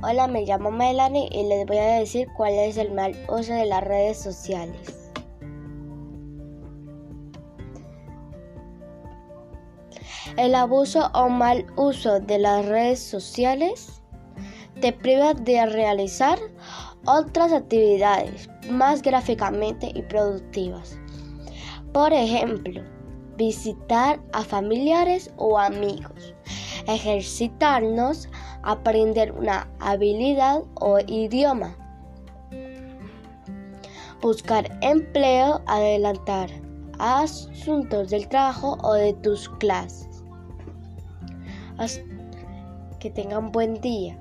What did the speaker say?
Hola, me llamo Melanie y les voy a decir cuál es el mal uso de las redes sociales. El abuso o mal uso de las redes sociales te priva de realizar otras actividades más gráficamente y productivas. Por ejemplo, visitar a familiares o amigos, ejercitarnos, aprender una habilidad o idioma, buscar empleo, adelantar asuntos del trabajo o de tus clases. Que tengan buen día.